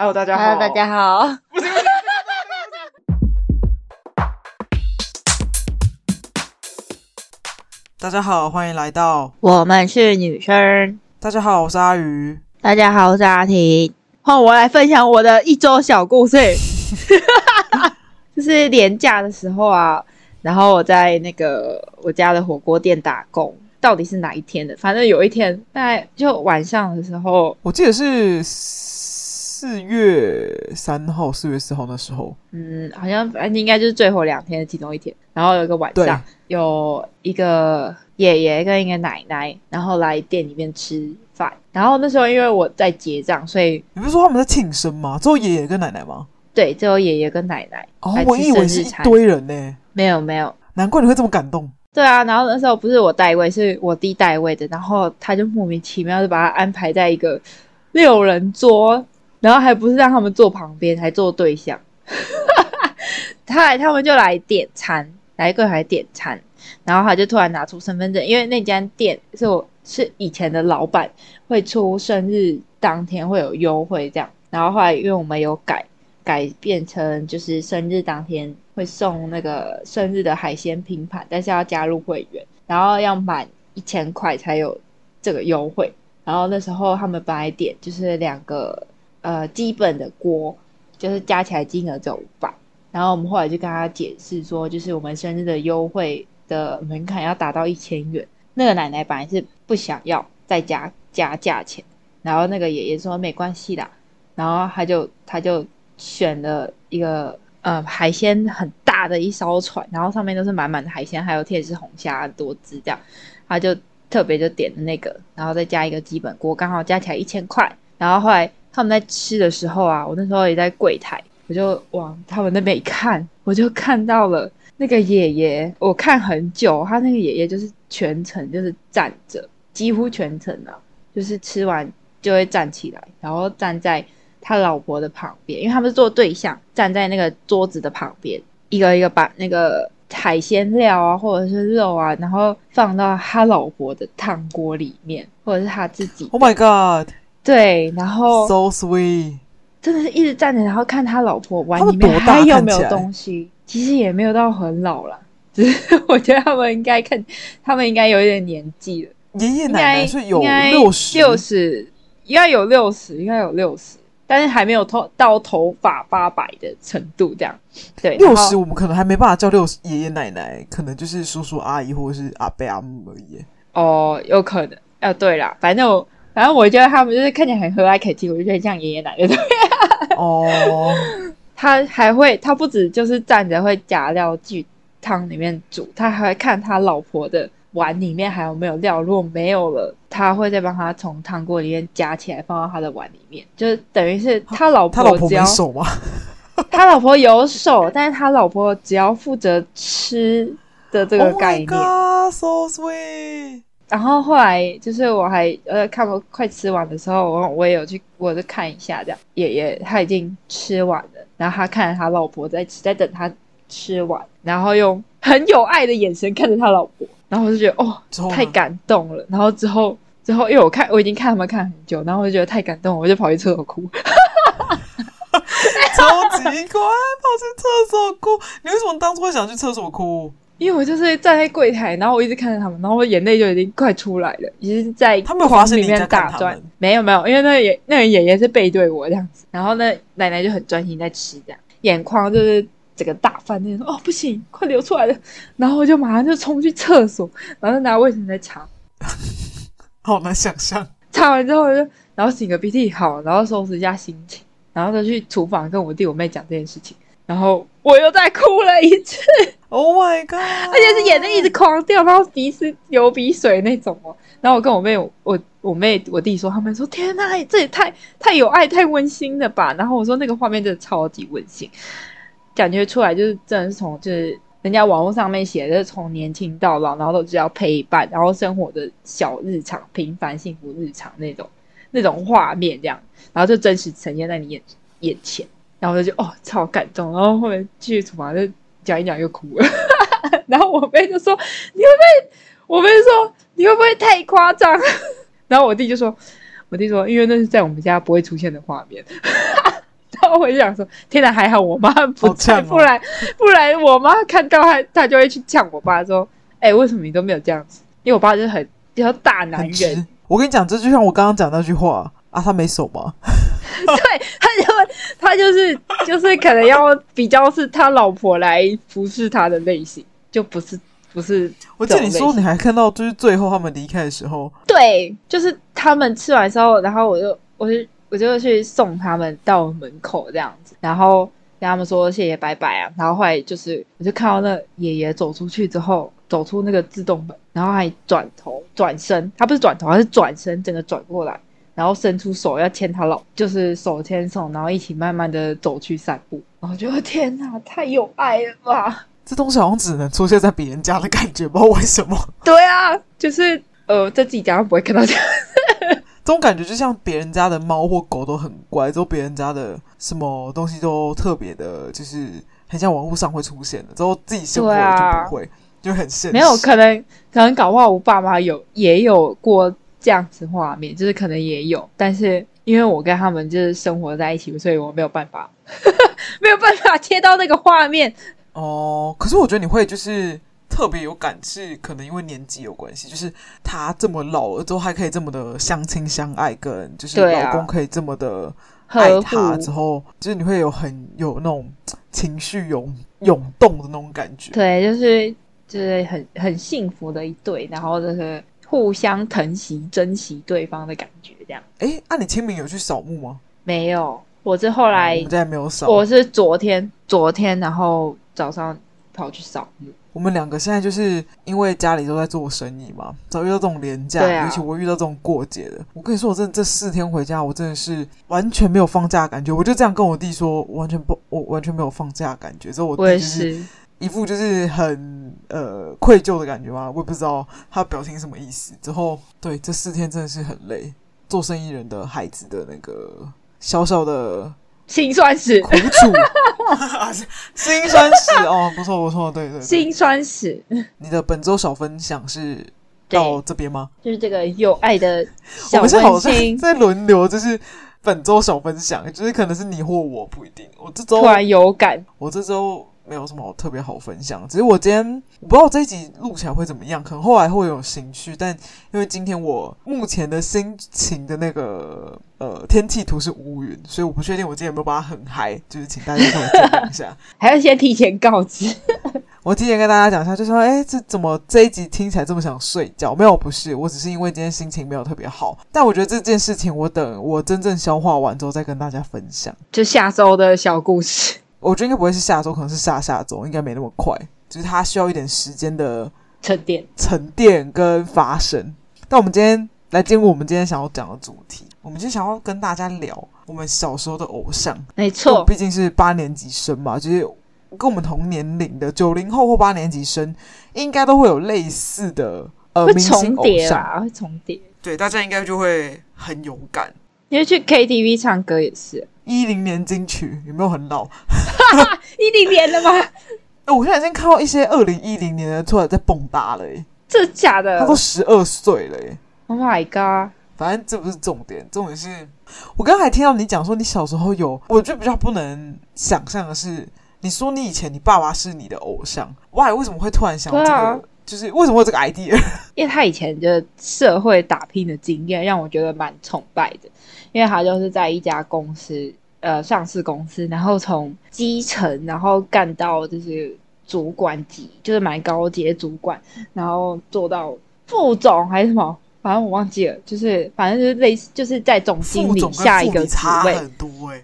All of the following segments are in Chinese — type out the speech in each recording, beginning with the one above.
Hello，大家好。Hello，大家好。大家好，欢迎来到我们是女生。大家好，我是阿鱼。大家好，我是阿婷。换我来分享我的一周小故事。就是年假的时候啊，然后我在那个我家的火锅店打工。到底是哪一天的？反正有一天，大概就晚上的时候，我记得是四月三号、四月四号那时候。嗯，好像反正应该就是最后两天的其中一天。然后有一个晚上，有一个爷爷跟一个奶奶，然后来店里面吃饭。然后那时候因为我在结账，所以你不是说他们在庆生吗？只有爷爷跟奶奶吗？对，只有爷爷跟奶奶。哦，我以为是一堆人呢。没有没有，难怪你会这么感动。对啊，然后那时候不是我带位，是我弟带位的，然后他就莫名其妙就把他安排在一个六人桌，然后还不是让他们坐旁边，还坐对象。他来，他们就来点餐，来柜台点餐，然后他就突然拿出身份证，因为那间店是我是以前的老板，会出生日当天会有优惠这样，然后后来因为我们有改。改变成就是生日当天会送那个生日的海鲜拼盘，但是要加入会员，然后要满一千块才有这个优惠。然后那时候他们本来点就是两个呃基本的锅，就是加起来金额只有五百。然后我们后来就跟他解释说，就是我们生日的优惠的门槛要达到一千元。那个奶奶本来是不想要再加加价钱，然后那个爷爷说没关系啦，然后他就他就。选了一个呃海鲜很大的一艘船，然后上面都是满满的海鲜，还有铁丝红虾多只这样，他就特别就点了那个，然后再加一个基本锅，刚好加起来一千块。然后后来他们在吃的时候啊，我那时候也在柜台，我就往他们那边一看，我就看到了那个爷爷，我看很久，他那个爷爷就是全程就是站着，几乎全程啊，就是吃完就会站起来，然后站在。他老婆的旁边，因为他们是做对象，站在那个桌子的旁边，一个一个把那个海鲜料啊，或者是肉啊，然后放到他老婆的汤锅里面，或者是他自己。Oh my god！对，然后 so sweet，真的是一直站着，然后看他老婆碗里面还有没有东西。其实也没有到很老了，只是我觉得他们应该看，他们应该有一点年纪了。爷爷奶奶是有六十，六十应该有六十，应该有六十。但是还没有头到头发八白的程度，这样对。六十我们可能还没办法叫六十爷爷奶奶，可能就是叔叔阿姨或者是阿伯阿姆而已。哦，有可能。哦，对啦，反正我反正我觉得他们就是看起来很和蔼可亲，我就觉得像爷爷奶奶对。哦。他还会，他不止就是站着会夹料进汤里面煮，他还会看他老婆的。碗里面还有没有料？如果没有了，他会再帮他从汤锅里面夹起来，放到他的碗里面，就是等于是他老婆他老婆没手吗？他老婆有手，但是他老婆只要负责吃的这个概念。Oh my God, so sweet。然后后来就是我还呃看我快吃完的时候，我我也有去，我就看一下这样。爷爷他已经吃完了，然后他看着他老婆在吃，在等他吃完，然后用很有爱的眼神看着他老婆。然后我就觉得哦，太感动了。然后之后之后，因为我看我已经看他们看很久，然后我就觉得太感动了，我就跑去厕所哭。超级乖，跑去厕所哭。你为什么当初会想去厕所哭？因为我就是站在柜台，然后我一直看着他们，然后我眼泪就已经快出来了，已经在他们房里面打转。没有没有，因为那个爷那个爷爷是背对我这样子，然后那奶奶就很专心在吃，这样眼眶就是。整个大饭店说：“哦，不行，快流出来了！”然后我就马上就冲去厕所，然后就拿卫生纸在擦，好难想象。擦完之后就，然后擤个鼻涕，好，然后收拾一下心情，然后再去厨房跟我弟我妹讲这件事情，然后我又再哭了一次。Oh my god！而且是眼泪一直狂掉，然后鼻子流鼻水那种哦。然后我跟我妹，我我妹我弟说，他们说：“天呐，这也太太有爱、太温馨了吧？”然后我说：“那个画面真的超级温馨。”感觉出来就是真的是从就是人家网络上面写的，就是从年轻到老，然后都只要陪伴，然后生活的小日常、平凡幸福日常那种那种画面这样，然后就真实呈现在你眼眼前，然后他就哦超感动，然后后面继续厨房就讲一讲又哭了，然后我妹就说你会不会？我妹说你会不会太夸张？然后我弟就说，我弟说因为那是在我们家不会出现的画面。然后我就想说，天哪，还好我妈不在，哦、不然不然我妈看到她，她就会去呛我爸说：“哎、欸，为什么你都没有这样子？”因为我爸就是很比较大男人。我跟你讲，这就像我刚刚讲那句话啊，他没手吗？对，他就 他就是就是可能要比较是他老婆来服侍他的类型，就不是不是。我记得你说你还看到，就是最后他们离开的时候，对，就是他们吃完之后，然后我就我就我就去送他们到门口这样子，然后跟他们说谢谢拜拜啊，然后后来就是我就看到那爷爷走出去之后，走出那个自动门，然后还转头转身，他不是转头，他是转身，整个转过来。然后伸出手要牵他老，就是手牵手，然后一起慢慢的走去散步。然后我觉得天哪，太有爱了吧！这东西好像只能出现在别人家的感觉，不知道为什么。对啊，就是呃，在自己家不会看到这样。这种感觉就像别人家的猫或狗都很乖，之后别人家的什么东西都特别的，就是很像网络上会出现的，之后自己生活就不会，啊、就很现实。没有可能，可能搞不好我爸妈有也有过。这样子画面就是可能也有，但是因为我跟他们就是生活在一起，所以我没有办法，没有办法切到那个画面。哦，可是我觉得你会就是特别有感，是可能因为年纪有关系，就是他这么老了之后还可以这么的相亲相爱，跟就是老公可以这么的爱他之后，就是你会有很有那种情绪涌涌动的那种感觉。对，就是就是很很幸福的一对，然后就是。互相疼惜、珍惜对方的感觉，这样。哎，那、啊、你清明有去扫墓吗？没有，我是后来，我们家没有扫。我是昨天，昨天，然后早上跑去扫墓。我们两个现在就是因为家里都在做生意嘛，早遇到这种连假，而且、啊、我遇到这种过节的。我跟你说，我真的这四天回家，我真的是完全没有放假的感觉。我就这样跟我弟说，完全不，我完全没有放假的感觉。之后我弟就是。一副就是很呃愧疚的感觉吧，我也不知道他表情什么意思。之后，对，这四天真的是很累，做生意人的孩子的那个小小的辛酸史苦楚，辛酸史哦，不错不错，对对，对，辛酸史。你的本周小分享是到这边吗？就是这个有爱的小温馨，我们是好像在轮流，就是本周小分享，就是可能是你或我不一定。我这周突然有感，我这周。没有什么特别好分享，只是我今天我不知道我这一集录起来会怎么样，可能后来会有兴趣。但因为今天我目前的心情的那个呃天气图是乌云，所以我不确定我今天有没有把它很嗨，就是请大家跟我见证一下。还要先提前告知，我提前跟大家讲一下，就说哎，这怎么这一集听起来这么想睡觉？没有，不是，我只是因为今天心情没有特别好。但我觉得这件事情，我等我真正消化完之后再跟大家分享。就下周的小故事。我觉得应该不会是下周，可能是下下周，应该没那么快。就是它需要一点时间的沉淀、沉淀跟发生。但我们今天来进入我们今天想要讲的主题，我们今天想要跟大家聊我们小时候的偶像。没错，毕竟是八年级生嘛，就是跟我们同年龄的九零后或八年级生，应该都会有类似的呃明星偶像，会重叠。对，大家应该就会很有感。因为去 KTV 唱歌也是。一零年金曲有没有很老？一零年的吗？哎、欸，我现在已经看到一些二零一零年的突然在蹦跶了，哎，这假的？他都十二岁了，哎，Oh my god！反正这不是重点，重点是我刚才听到你讲说你小时候有，我就比较不能想象的是，你说你以前你爸爸是你的偶像，哇，为什么会突然想到这个？啊、就是为什么会有这个 idea？因为他以前的社会打拼的经验让我觉得蛮崇拜的，因为他就是在一家公司。呃，上市公司，然后从基层，然后干到就是主管级，就是蛮高阶主管，然后做到副总还是什么，反正我忘记了，就是反正就是类似，就是在总经理下一个职位。很多哎、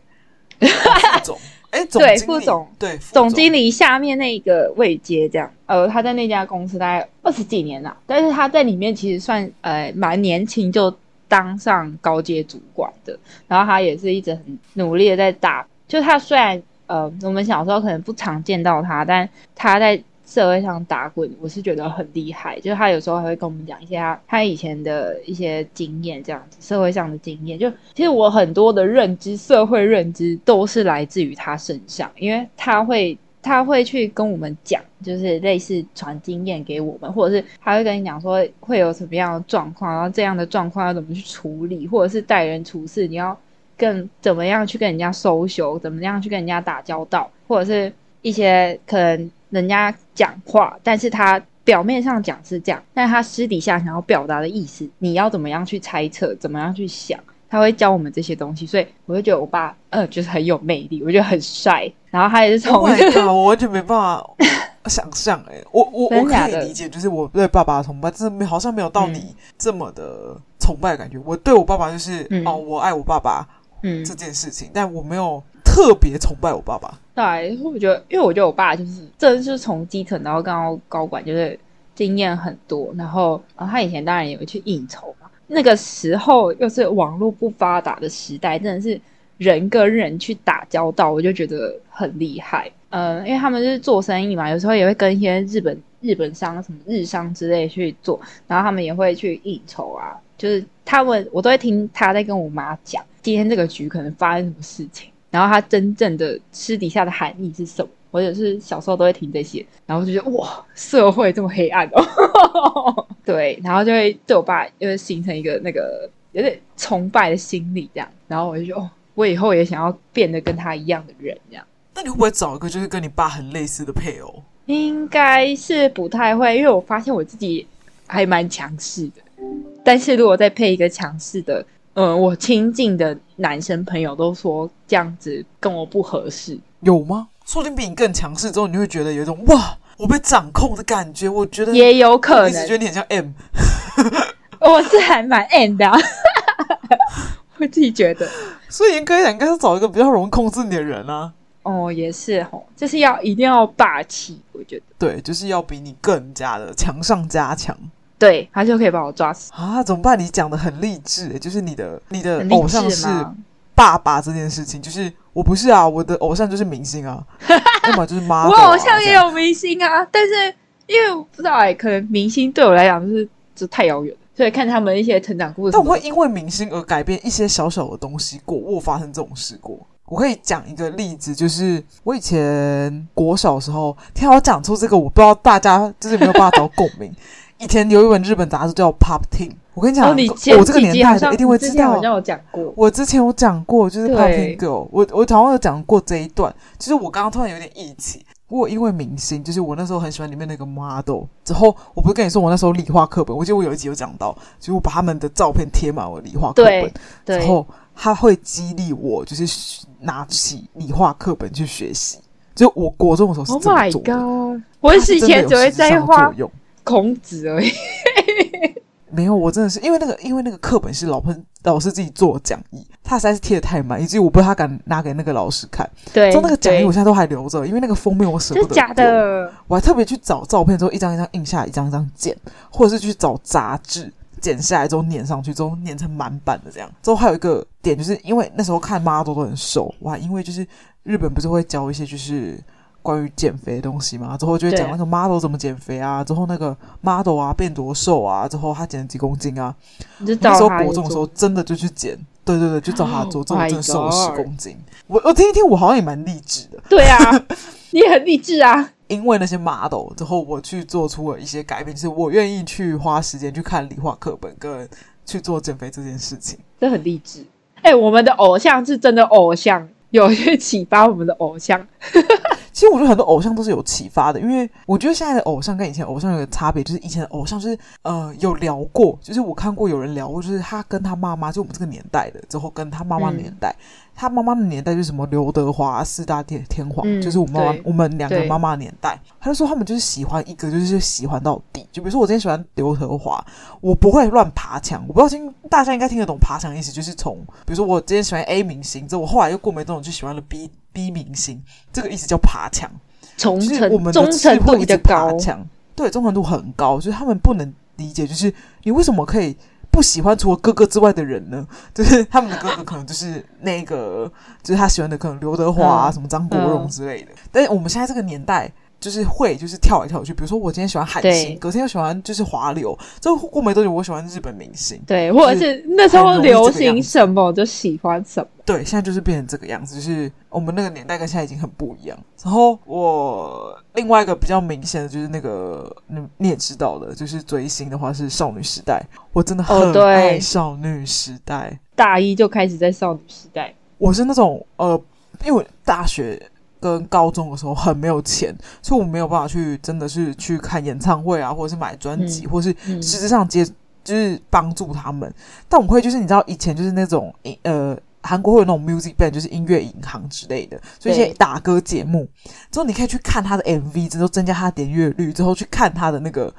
欸，副总哎，对，副总对，总经理下面那个位阶这样。呃，他在那家公司大概二十几年了，但是他在里面其实算呃蛮年轻就。当上高阶主管的，然后他也是一直很努力的在打。就他虽然呃，我们小时候可能不常见到他，但他在社会上打滚，我是觉得很厉害。就是他有时候还会跟我们讲一些他他以前的一些经验，这样子社会上的经验。就其实我很多的认知，社会认知都是来自于他身上，因为他会。他会去跟我们讲，就是类似传经验给我们，或者是他会跟你讲说会有什么样的状况，然后这样的状况要怎么去处理，或者是待人处事，你要更怎么样去跟人家收修怎么样去跟人家打交道，或者是一些可能人家讲话，但是他表面上讲是这样，但他私底下想要表达的意思，你要怎么样去猜测，怎么样去想，他会教我们这些东西，所以我就觉得我爸呃就是很有魅力，我觉得很帅，然后他也是从，oh God, 我完全没办法。想象哎、欸，我我我可以理解，就是我对爸爸的崇拜，真的没好像没有到你这么的崇拜的感觉，嗯、我对我爸爸就是、嗯、哦，我爱我爸爸。嗯，这件事情，但我没有特别崇拜我爸爸。对，我觉得，因为我觉得我爸就是，这就是从基层然后到高管，就是经验很多。然后，然后他以前当然也会去应酬嘛。那个时候又是网络不发达的时代，真的是人跟人去打交道，我就觉得很厉害。嗯、呃，因为他们是做生意嘛，有时候也会跟一些日本日本商、什么日商之类去做，然后他们也会去应酬啊。就是他们，我都会听他在跟我妈讲。今天这个局可能发生什么事情，然后他真正的私底下的含义是什么？或者是小时候都会听这些，然后就觉得哇，社会这么黑暗哦，对，然后就会对我爸就会形成一个那个有点崇拜的心理这样，然后我就说哦，我以后也想要变得跟他一样的人这样。那你会不会找一个就是跟你爸很类似的配偶？应该是不太会，因为我发现我自己还蛮强势的，但是如果再配一个强势的。嗯，我亲近的男生朋友都说这样子跟我不合适，有吗？说不定比你更强势之后，你会觉得有一种哇，我被掌控的感觉。我觉得也有可能，我一直觉得你很像 M，我是还蛮 M 的，我自己觉得。所以应该应该是找一个比较容易控制你的人啊。哦，也是吼，就是要一定要霸气，我觉得对，就是要比你更加的强上加强。对，他就可以把我抓死啊！怎么办？你讲的很励志，就是你的你的偶像是爸爸这件事情，就是我不是啊，我的偶像就是明星啊，要么就是妈、啊。我偶像也有明星啊，但是因为我不知道哎、欸，可能明星对我来讲就是这太遥远了，所以看他们一些成长故事。但我会因为明星而改变一些小小的东西过，我有发生这种事过。我可以讲一个例子，就是我以前国小的时候，听我讲出这个，我不知道大家就是没有办法找共鸣。以前有一本日本杂志叫《Pop Team》，我跟你讲，我、哦哦、这个年代的一定会知道。我讲过，我之前有讲过，就是《Pop Teen Girl》，我我好像有讲过这一段。其实我刚刚突然有点忆起，我因为明星，就是我那时候很喜欢里面那个 model。之后我不是跟你说，我那时候理化课本，我记得我有一集有讲到，就是我把他们的照片贴满我理化课本，之后他会激励我，就是拿起理化课本去学习。就我国中的时候是这么做的。Oh my God！我以前只会在画孔子而已，没有，我真的是因为那个，因为那个课本是老师老师自己做讲义，他实在是贴的太满，以至于我不知道他敢拿给那个老师看。对，就那个讲义我现在都还留着，因为那个封面我舍不得。假的，我还特别去找照片，之后一张一张印下来，一张一张剪，或者是去找杂志剪下来之后粘上去，之后粘成满版的这样。之后还有一个点，就是因为那时候看 model 都很瘦，哇，因为就是日本不是会教一些就是。关于减肥的东西嘛，之后就会讲那个 model 怎么减肥啊，之后那个 model 啊变多瘦啊，之后他减了几公斤啊。你那时候国中的时候真的就去减，对对对，就找他做，之后真的瘦了十公斤。我我听一听，我好像也蛮励志的。对啊，你也很励志啊。因为那些 model 之后，我去做出了一些改变，就是我愿意去花时间去看理化课本，跟去做减肥这件事情，这很励志。哎、欸，我们的偶像是真的偶像，有去启发我们的偶像。其实我觉得很多偶像都是有启发的，因为我觉得现在的偶像跟以前偶像有个差别，就是以前的偶像就是呃有聊过，就是我看过有人聊过，就是他跟他妈妈，就我们这个年代的，之后跟他妈妈年代，嗯、他妈妈的年代就是什么刘德华四大天天皇，嗯、就是我妈妈我们两个妈妈的年代，他就说他们就是喜欢一个，就是喜欢到底。就比如说我今天喜欢刘德华，我不会乱爬墙，我不知道听大家应该听得懂爬墙的意思，就是从比如说我今天喜欢 A 明星，之后我后来又过没多久就喜欢了 B。B 明星这个意思叫爬墙，就是我们忠诚度比较高，对，忠诚度很高，就是他们不能理解，就是你为什么可以不喜欢除了哥哥之外的人呢？就是他们的哥哥可能就是那个，就是他喜欢的可能刘德华啊，嗯、什么张国荣之类的。嗯、但是我们现在这个年代，就是会就是跳来跳去，比如说我今天喜欢韩星，隔天又喜欢就是华流，这过没多久我喜欢日本明星，对，或者是那时候流行什么就喜欢什么，对，现在就是变成这个样子，就是我们那个年代跟现在已经很不一样。然后我另外一个比较明显的就是那个，你你也知道的，就是追星的话是少女时代，我真的很爱少女时代，哦、大一就开始在少女时代，我是那种呃，因为我大学。跟高中的时候很没有钱，所以我没有办法去，真的是去看演唱会啊，或者是买专辑，嗯、或是实质上接，就是帮助他们。但我会就是你知道，以前就是那种呃，韩国会有那种 music band，就是音乐银行之类的，所以一些打歌节目之后，你可以去看他的 MV，之后增加他的点阅率，之后去看他的那个。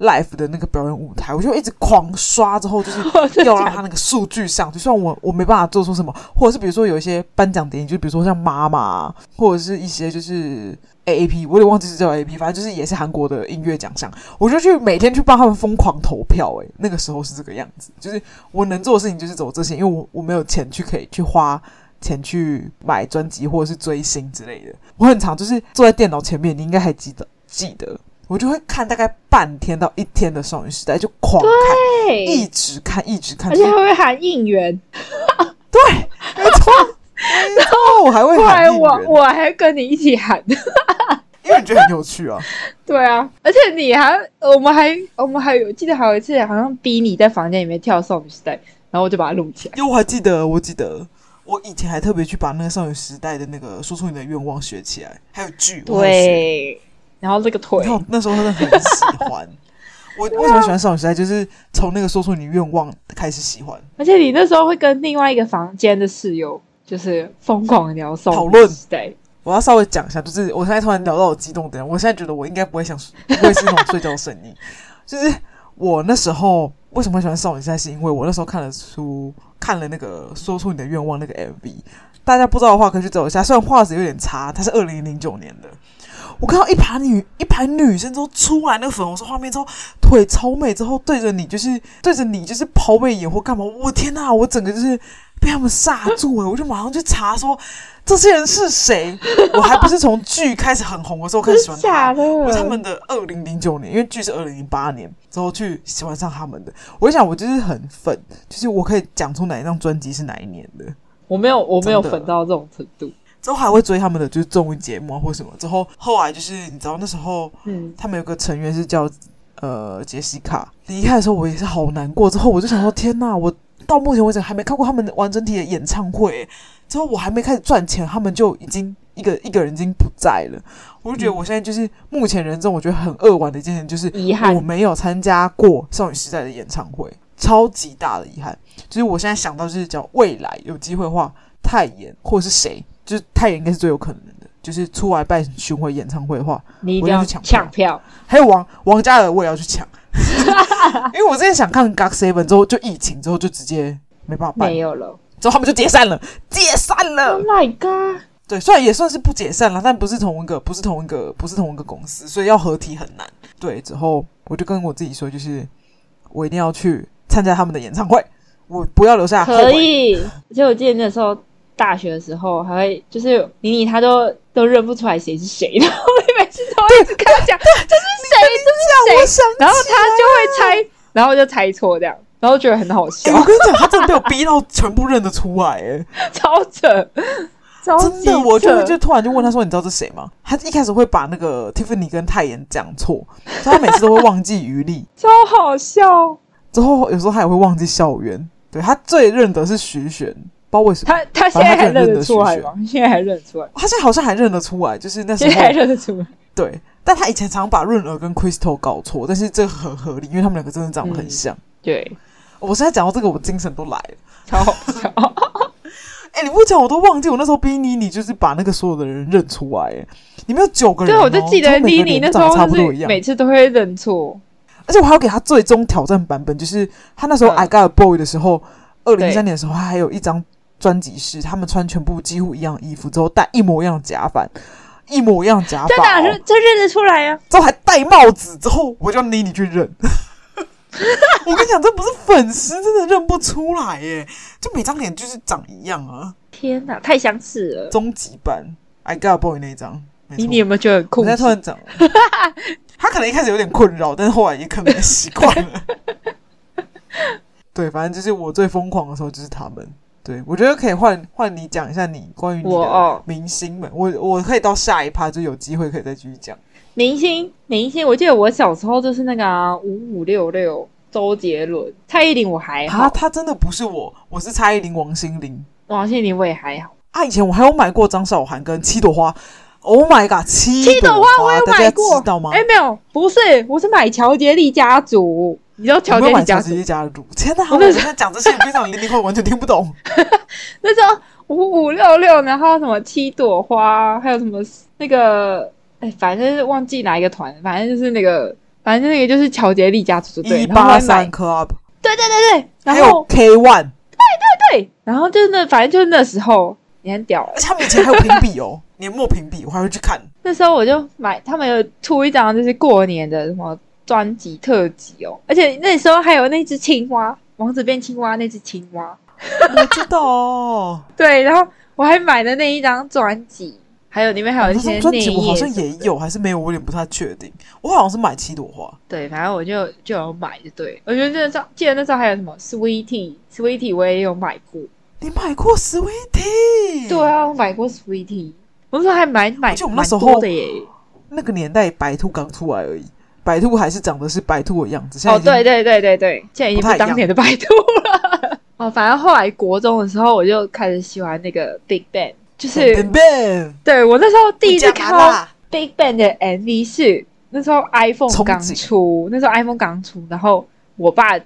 Live 的那个表演舞台，我就一直狂刷，之后就是 要让他那个数据上，就算我我没办法做出什么，或者是比如说有一些颁奖典礼，就比如说像妈妈，或者是一些就是 AAP，我也忘记是叫 AAP，反正就是也是韩国的音乐奖项，我就去每天去帮他们疯狂投票，诶，那个时候是这个样子，就是我能做的事情就是走这些，因为我我没有钱去可以去花钱去买专辑或者是追星之类的，我很常就是坐在电脑前面，你应该还记得记得。我就会看大概半天到一天的少女时代，就狂看，对一直看，一直看，而且还会喊应援。对，没错，没错，我还会喊应援，我我还跟你一起喊，因为你觉得很有趣啊。对啊，而且你还，我们还，我们还有记得还有一次，好像逼你在房间里面跳少女时代，然后我就把它录起来。因为我还记得，我记得我以前还特别去把那个少女时代的那个说出你的愿望学起来，还有剧，对。然后这个腿，那时候真的很喜欢。我为什么喜欢少女时代？就是从那个说出你愿望开始喜欢。而且你那时候会跟另外一个房间的室友，就是疯狂聊少讨论。对，我要稍微讲一下，就是我现在突然聊到我激动的，我现在觉得我应该不会想，不会是那种睡觉声音。就是我那时候为什么会喜欢少女时代？是因为我那时候看了书，看了那个说出你的愿望那个 MV。大家不知道的话，可以去找一下。虽然画质有点差，它是二零零九年的。我看到一排女一排女生都出来那个粉红色画面之后，腿超美，之后对着你就是对着你就是抛媚眼或干嘛，我天呐，我整个就是被他们吓住了，我就马上去查说这些人是谁。我还不是从剧开始很红的时候开始喜欢他，我是他们的二零零九年，因为剧是二零零八年之后去喜欢上他们的。我想我就是很粉，就是我可以讲出哪一张专辑是哪一年的。我没有我没有粉到这种程度。之后还会追他们的就是综艺节目啊或什么。之后后来就是你知道那时候，嗯，他们有个成员是叫呃杰西卡离开的时候，我也是好难过。之后我就想说，天呐，我到目前为止还没看过他们完整体的演唱会。之后我还没开始赚钱，他们就已经一个一个人已经不在了。我就觉得我现在就是目前人中我觉得很扼腕的一件事，就是遗憾我没有参加过少女时代的演唱会，超级大的遗憾。就是我现在想到就是讲未来有机会的话，泰妍或者是谁。就是泰妍应该是最有可能的，就是出来办巡回演唱会的话，你一定要去抢抢票。还有王王嘉尔，我也要去抢，因为我之前想看 GOT7 之后，就疫情之后就直接没办法办，没有了，之后他们就解散了，解散了。Oh my god！对，虽然也算是不解散了，但不是同一个，不是同一个，不是同一个公司，所以要合体很难。对，之后我就跟我自己说，就是我一定要去参加他们的演唱会，我不要留下。可以，而且我记得那时候。大学的时候还会就是妮妮她都都认不出来谁是谁，然后我每次都会一直跟他讲这是谁，这是谁，然后他就会猜，然后就猜错这样，然后觉得很好笑。欸、我跟你讲，他真的被我逼到全部认得出来，哎，超扯，真的，我就就突然就问他说：“你知道这是谁吗？”他一开始会把那个 Tiffany 跟泰妍讲错，所以他每次都会忘记余力，超好笑。之后有时候他也会忘记校园，对，他最认得是徐玄。不知道为什么他他现在还认得出来吗？现在还认得出来？他现在好像还认得出来，就是那时候还认得出来。对，但他以前常把润儿跟 Crystal 搞错，但是这很合理，因为他们两个真的长得很像。嗯、对，我现在讲到这个，我精神都来了，超好笑。哎、欸，你不讲我都忘记，我那时候逼你，你就是把那个所有的人认出来。哎，你们有九个人、哦，对，我就记得逼你那时候差不多一样，每次都会认错。而且我还要给他最终挑战版本，就是他那时候 I Got a Boy 的时候，二零一三年的时候，他还有一张。专辑是他们穿全部几乎一样的衣服，之后戴一模一样的假发，一模一样的假发，真的认这认得出来啊！之后还戴帽子，之后我就妮妮去认。我跟你讲，这不是粉丝，真的认不出来耶！就每张脸就是长一样啊！天哪，太相似了。终极版 I Got a Boy 那张，你你有没有觉得很酷？他突然讲，他可能一开始有点困扰，但是后来也可能习惯了。对，反正就是我最疯狂的时候就是他们。对，我觉得可以换换你讲一下你关于你的明星们。我、哦、我，我可以到下一趴就有机会可以再继续讲明星。明星，我记得我小时候就是那个五五六六周杰伦、蔡依林，我还好。他他真的不是我，我是蔡依林、王心凌。王心凌我也还好。啊，以前我还有买过张韶涵跟七朵花。Oh my god，七七朵花我有买过，知道吗？哎，没有，不是，我是买乔杰利家族。你知道乔杰立家族？天哪！我现在讲这些非常零零后，完全听不懂。那时候五五六六，然后什么七朵花，还有什么那个，哎，反正是忘记哪一个团，反正就是那个，反正那个就是乔杰立家族，对。一八三 club，对对对对，然后 K one，对对对，然后就是那，反正就是那时候，你很屌，而且他们以前还有评比哦，年末评比，我还会去看。那时候我就买，他们有出一张就是过年的什么。专辑特辑哦，而且那时候还有那只青蛙，王子变青蛙那只青蛙，我知道哦。对，然后我还买了那一张专辑，还有里面还有一些专辑，我好像也有，还是没有，我有点不太确定。我好像是买七朵花，对，反正我就就有买，就对。我觉得那时候记得那时候还有什么 Sweetie，Sweetie 我也有买过。你买过 Sweetie？对啊，我买过 Sweetie。我那时候还买买就我们那时候的耶。那个年代白兔刚出来而已。白兔还是长得是白兔的样子，哦，对对对对对，现在已经不是当年的白兔了。哦，反正后来国中的时候，我就开始喜欢那个 Big Bang，就是 Big Bang。对，我那时候第一次看到 Big Bang 的 MV 是那时候 iPhone 刚出，那时候 iPhone 刚出，然后我爸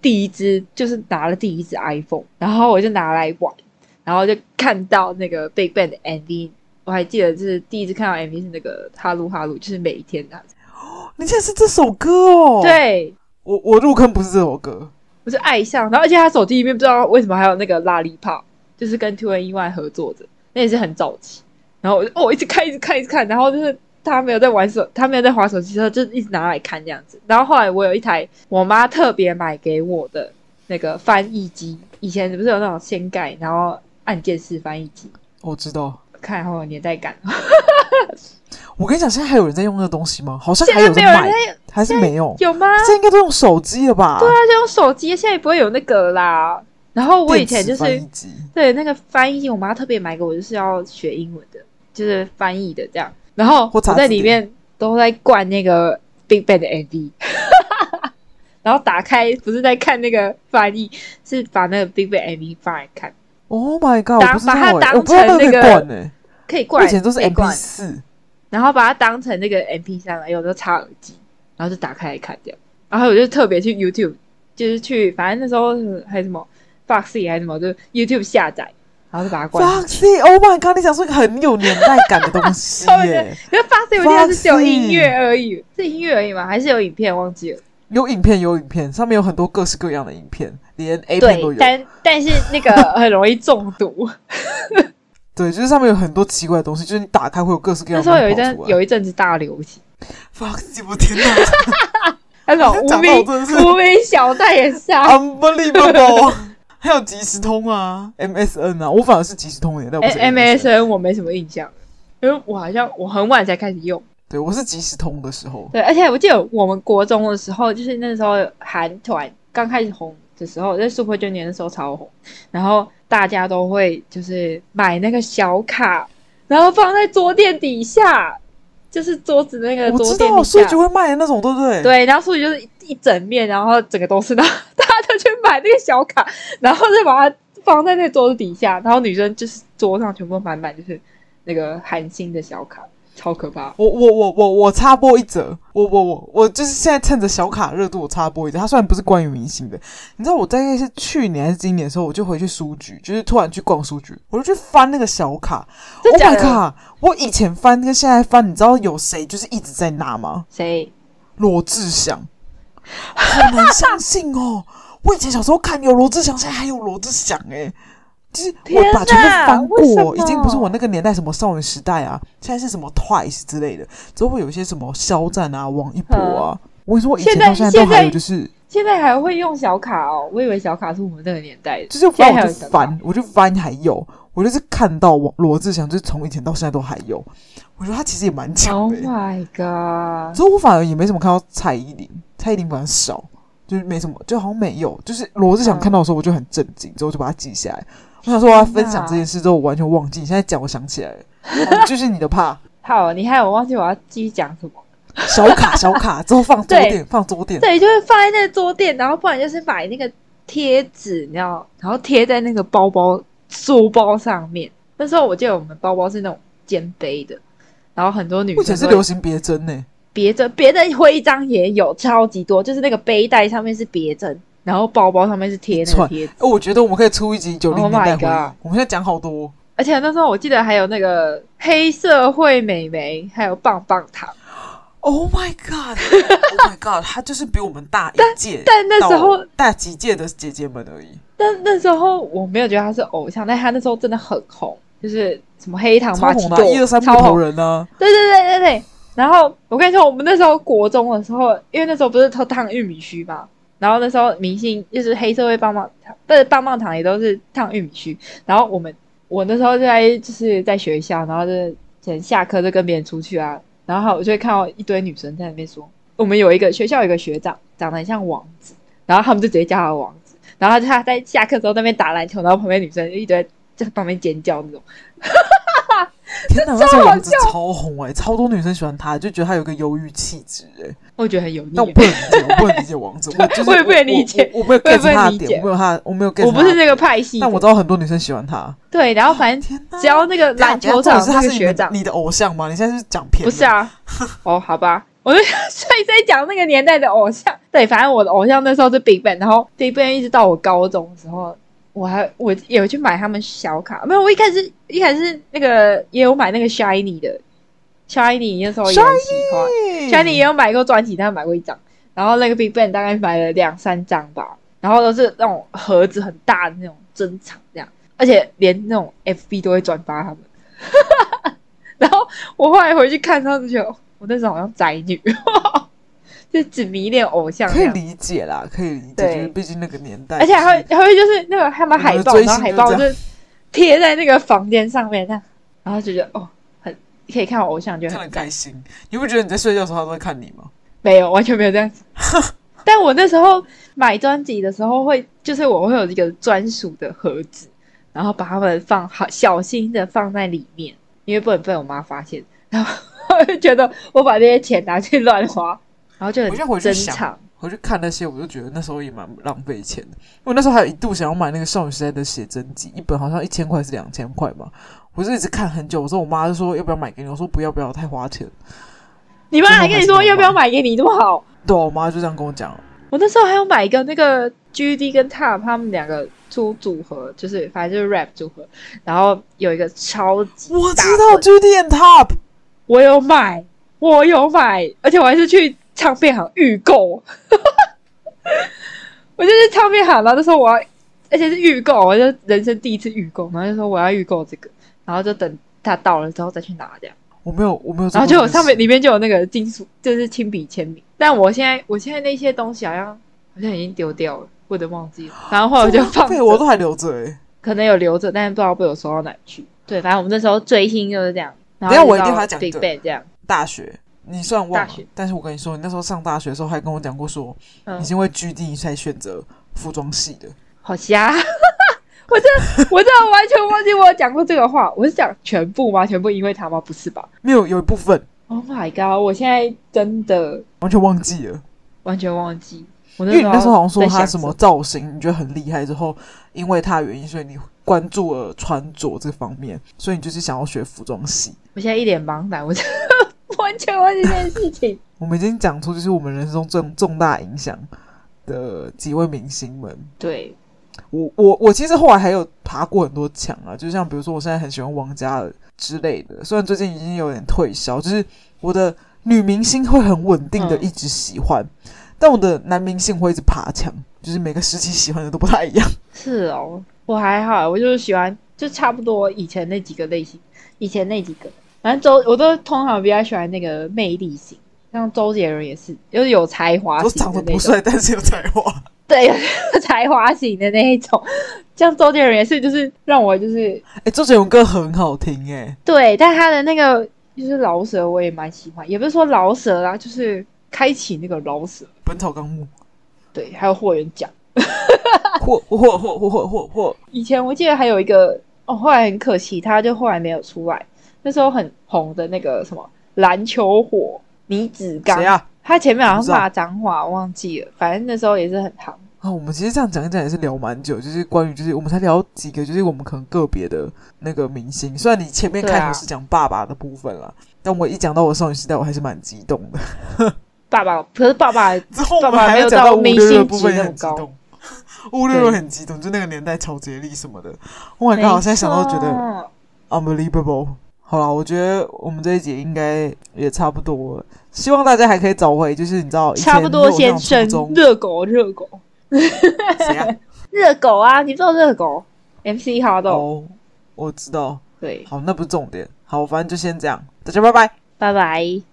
第一支就是拿了第一支 iPhone，然后我就拿来玩，然后就看到那个 Big Bang 的 MV，我还记得就是第一次看到 MV 是那个哈鲁哈鲁，就是每一天的。你现在是这首歌哦？对，我我入坑不是这首歌，我是爱上，然后而且他手机里面不知道为什么还有那个 Lollipop，就是跟 2NE1 合作的，那也是很早期。然后我就哦，一直看，一直看，一直看，然后就是他没有在玩手，他没有在滑手机的时候，就一直拿来看这样子。然后后来我有一台我妈特别买给我的那个翻译机，以前不是有那种掀盖然后按键式翻译机？我知道，看好有年代感。我跟你讲，现在还有人在用那个东西吗？好像还有人买，还是没有？有吗？现在应该都用手机了吧？对啊，就用手机，现在也不会有那个啦。然后我以前就是对那个翻译机，我妈特别买给我，就是要学英文的，就是翻译的这样。然后我在里面都在灌那个 Big Bang 的 MV，然后打开不是在看那个翻译，是把那个 Big Bang MV 放来看。Oh my god！把把它当成那个可以灌，以前都是 MP 四。然后把它当成那个 MP3，有时候插耳机，然后就打开来看掉。然后我就特别去 YouTube，就是去，反正那时候还有什么 Foxy 还是什么，就 YouTube 下载，然后就把它关。Foxy，Oh my God！你想说一个很有年代感的东西耶。因为 Foxy 我记得是只有音乐而已，是音乐而已吗？还是有影片？忘记了。有影片，有影片，上面有很多各式各样的影片，连 A 片都有。但但是那个很容易中毒。对，就是上面有很多奇怪的东西，就是你打开会有各式各样的。那时候有一阵有一阵子大流行，Foxy，我天哪！那种 无名无名小站也是，Unbelievable！还有即时通啊，MSN 啊，我反而是即时通的但我。MSN 我没什么印象，因为我好像我很晚才开始用。对，我是即时通的时候。对，而且我记得我们国中的时候，就是那时候韩团刚开始红的时候，在 Super Junior 的时候超红，然后。大家都会就是买那个小卡，然后放在桌垫底下，就是桌子那个桌垫底下。我知道，数据会卖的那种，对不对？对，然后数据就是一整面，然后整个都是，然后大家就去买那个小卡，然后再把它放在那桌子底下，然后女生就是桌上全部满满就是那个韩星的小卡。超可怕！我我我我我插播一则，我我我我就是现在趁着小卡热度，我插播一则。它虽然不是关于明星的，你知道我大概是去年还是今年的时候，我就回去书局，就是突然去逛书局，我就去翻那个小卡。Oh my god！我以前翻跟现在翻，你知道有谁就是一直在拿吗？谁？罗志祥，好难相信哦！我以前小时候看有罗志祥，现在还有罗志祥诶。就是我把全部翻过，已经不是我那个年代什么少女时代啊，现在是什么 Twice 之类的，之后会有一些什么肖战啊、王一博啊。我跟你说，我以前到现在都还有，就是现在还会用小卡哦。我以为小卡是我们那个年代的，就是翻我就翻，我就翻还有。我就是看到罗志祥，就是从以前到现在都还有。我觉得他其实也蛮强的。Oh my god！之后我反而也没什么看到蔡依林，蔡依林反而少，就是没什么，就好像没有。就是罗志祥看到的时候，我就很震惊，之后就把它记下来。我想说我要分享这件事之后，我完全忘记。你现在讲，我想起来了，就是你的怕。好，你害我忘记我要继续讲什么。小卡，小卡，之后放桌垫，放桌垫。对，就是放在那个桌垫，然后不然就是买那个贴纸，你知道，然后贴在那个包包、书包上面。那时候我记得我们包包是那种肩背的，然后很多女生。是流行别针呢，别针，别的徽章也有超级多，就是那个背带上面是别针，然后包包上面是贴那个贴我觉得我们可以出一集九零年代回忆。我们现在讲好多，而且那时候我记得还有那个黑社会美眉，还有棒棒糖。Oh my god！Oh my god！她就是比我们大一届，但那时候大几届的姐姐们而已。但那时候我没有觉得她是偶像，但她那时候真的很红，就是什么黑糖玛奇朵，一二三木头人呢？对对对对对。然后我跟你说，我们那时候国中的时候，因为那时候不是都烫玉米须嘛，然后那时候明星就是黑社会棒棒糖，不是棒棒糖也都是烫玉米须。然后我们我那时候就在就是在学校，然后就前下课就跟别人出去啊。然后我就会看到一堆女生在那边说：“我们有一个学校有一个学长，长得很像王子。”然后他们就直接叫他王子。然后他在下课之后那边打篮球，然后旁边女生一堆在旁边尖叫那种。天哪，那时候王子超红哎、欸，超多女生喜欢他，就觉得他有个忧郁气质哎、欸。我觉得很油腻。但我不能理解，我不能理解王子，我就是 我也不能理解，我，没有 get 他的点，我没有他，我没有 get。我不是那个派系，但我知道很多女生喜欢他。对，然后反正只要那个篮球场是他是学长，你的偶像吗？你现在是讲偏？不是啊。哦，好吧，我就所以在讲那个年代的偶像。对，反正我的偶像那时候是 BigBang，然后 BigBang 一直到我高中的时候。我还我有去买他们小卡，没有。我一开始一开始那个也有买那个 Shiny 的 Shiny，那时候也很喜欢 Shiny，也有买过专辑，但买过一张。然后那个 BigBang 大概买了两三张吧，然后都是那种盒子很大的那种珍藏这样，而且连那种 FB 都会转发他们。然后我后来回去看，他就觉得我那时候好像宅女。就只迷恋偶像，可以理解啦，可以理解，对，毕竟那个年代，而且还会还会就是那个他们海报，然后海报就贴在那个房间上面，这样，然后就觉得哦，很可以看我偶像，就很开心。你不觉得你在睡觉的时候他都会看你吗？没有，完全没有这样子。但我那时候买专辑的时候会，就是我会有一个专属的盒子，然后把他们放好，小心的放在里面，因为不能被我妈发现。然后 我就觉得我把这些钱拿去乱花。然后就很回去想，回去看那些，我就觉得那时候也蛮浪费钱的。因为那时候还有一度想要买那个少女时代的写真集，一本好像一千块是两千块吧。我就一直看很久，我说我妈就说要不要买给你，我说不要不要，太花钱。你妈还跟你说要不要买给你，这么好？对，我妈就这样跟我讲。我那时候还要买一个那个 GD 跟 TOP 他们两个出组合，就是反正就是 rap 组合，然后有一个超级我知道 GD and TOP，我有买，我有买，而且我还是去。唱片行预购，我就是唱片行，然后就说我要，而且是预购，我就人生第一次预购，然后就说我要预购这个，然后就等他到了之后再去拿这样。我没有，我没有。然后就有上面里面就有那个金属，就是亲笔签名。但我现在，我现在那些东西好像好像已经丢掉了，或者忘记了。然后后来我就放，我都还留着诶，可能有留着，但是不知道被我收到哪去。对，反正我们那时候追星就是这样。然后我一定要讲 BigBang 这样。大学。你算忘了，但是我跟你说，你那时候上大学的时候还跟我讲过说，说、嗯、你是因为 GD 才选择服装系的，好瞎！我这我这完全忘记我有讲过这个话，我是讲全部吗？全部因为他吗？不是吧？没有，有一部分。Oh my god！我现在真的完全忘记了，完全忘记。因为你那时候好像说他什么造型，你觉得很厉害，之后因为他的原因，所以你关注了穿着这方面，所以你就是想要学服装系。我现在一脸茫然，我。完全忘记这件事情。我们已经讲出就是我们人生中重重大影响的几位明星们。对，我我我其实后来还有爬过很多墙啊，就像比如说我现在很喜欢王嘉尔之类的，虽然最近已经有点退烧，就是我的女明星会很稳定的一直喜欢，嗯、但我的男明星会一直爬墙，就是每个时期喜欢的都不太一样。是哦，我还好，我就是喜欢就差不多以前那几个类型，以前那几个。反正周我都通常比较喜欢那个魅力型，像周杰伦也是，就是有才华型的那种。长得不帅，但是有才华。对，有才华型的那一种。像周杰伦也是，就是让我就是，哎、欸，周杰伦歌很好听哎。对，但他的那个就是饶舌，我也蛮喜欢，也不是说饶舌啦，就是开启那个饶舌。本草纲目。对，还有霍元甲。霍霍霍霍霍霍霍。以前我记得还有一个哦，后来很可惜，他就后来没有出来。那时候很红的那个什么篮球火倪子刚，啊？他前面好像骂脏话，我忘记了。反正那时候也是很夯。啊，我们其实这样讲一讲也是聊蛮久，就是关于就是我们才聊几个，就是我们可能个别的那个明星。虽然你前面开头是讲爸爸的部分啦，啊、但我一讲到我少女时代，我还是蛮激动的。爸爸，可是爸爸之后我们还要讲到明星的部分也很激动。五六六很激动，就那个年代乔杰立什么的。Oh my god！我现在想到觉得 unbelievable。好了，我觉得我们这一节应该也差不多了。希望大家还可以找回，就是你知道，差不多先生热狗，热狗。热狗 啊！你知道热狗？MC 哈豆。哦，我知道。对，好，那不是重点。好，反正就先这样。大家拜拜，拜拜。